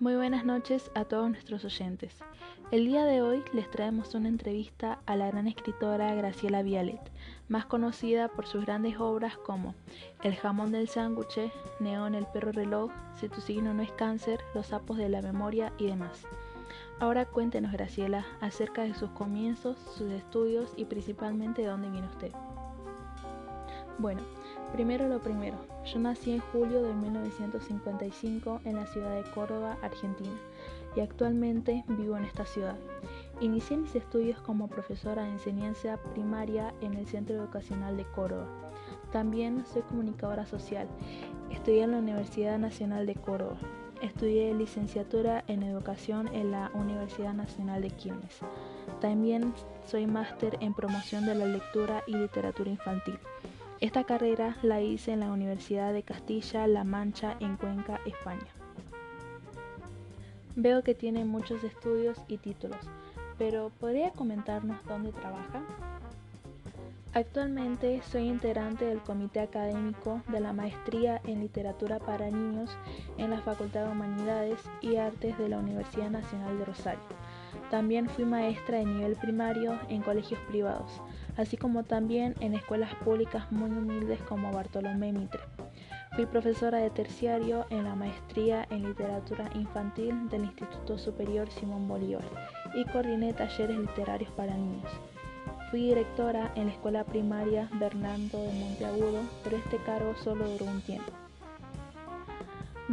Muy buenas noches a todos nuestros oyentes. El día de hoy les traemos una entrevista a la gran escritora Graciela Vialet, más conocida por sus grandes obras como El jamón del sándwich, Neón el perro reloj, Si tu signo no es cáncer, Los sapos de la memoria y demás. Ahora cuéntenos Graciela acerca de sus comienzos, sus estudios y principalmente de dónde viene usted. Bueno, Primero lo primero, yo nací en julio de 1955 en la ciudad de Córdoba, Argentina, y actualmente vivo en esta ciudad. Inicié mis estudios como profesora de enseñanza primaria en el Centro Educacional de Córdoba. También soy comunicadora social. Estudié en la Universidad Nacional de Córdoba. Estudié licenciatura en educación en la Universidad Nacional de Quilmes. También soy máster en promoción de la lectura y literatura infantil. Esta carrera la hice en la Universidad de Castilla-La Mancha en Cuenca, España. Veo que tiene muchos estudios y títulos, pero ¿podría comentarnos dónde trabaja? Actualmente soy integrante del Comité Académico de la Maestría en Literatura para Niños en la Facultad de Humanidades y Artes de la Universidad Nacional de Rosario. También fui maestra de nivel primario en colegios privados, así como también en escuelas públicas muy humildes como Bartolomé Mitre. Fui profesora de terciario en la maestría en literatura infantil del Instituto Superior Simón Bolívar y coordiné talleres literarios para niños. Fui directora en la escuela primaria Bernardo de Monteagudo, pero este cargo solo duró un tiempo.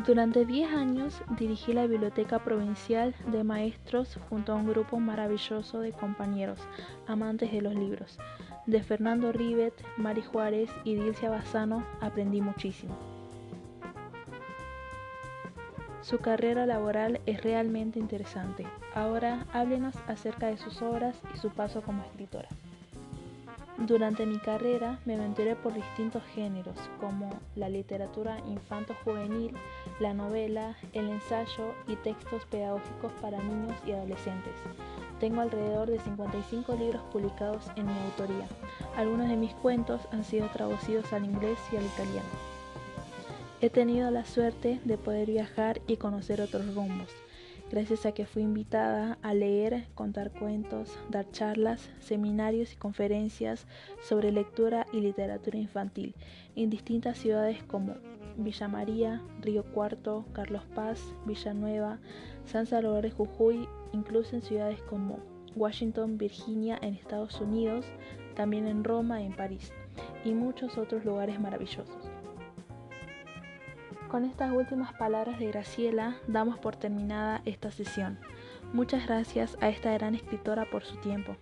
Durante 10 años dirigí la Biblioteca Provincial de Maestros junto a un grupo maravilloso de compañeros, amantes de los libros. De Fernando Rivet, Mari Juárez y Dilcia Bassano aprendí muchísimo. Su carrera laboral es realmente interesante. Ahora háblenos acerca de sus obras y su paso como escritora. Durante mi carrera me aventuré por distintos géneros como la literatura infanto-juvenil, la novela, el ensayo y textos pedagógicos para niños y adolescentes. Tengo alrededor de 55 libros publicados en mi autoría. Algunos de mis cuentos han sido traducidos al inglés y al italiano. He tenido la suerte de poder viajar y conocer otros rumbos gracias a que fui invitada a leer, contar cuentos, dar charlas, seminarios y conferencias sobre lectura y literatura infantil en distintas ciudades como Villa María, Río Cuarto, Carlos Paz, Villanueva, San Salvador de Jujuy, incluso en ciudades como Washington, Virginia en Estados Unidos, también en Roma y en París, y muchos otros lugares maravillosos. Con estas últimas palabras de Graciela damos por terminada esta sesión. Muchas gracias a esta gran escritora por su tiempo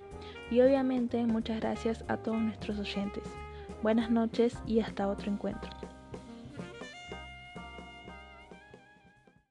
y obviamente muchas gracias a todos nuestros oyentes. Buenas noches y hasta otro encuentro.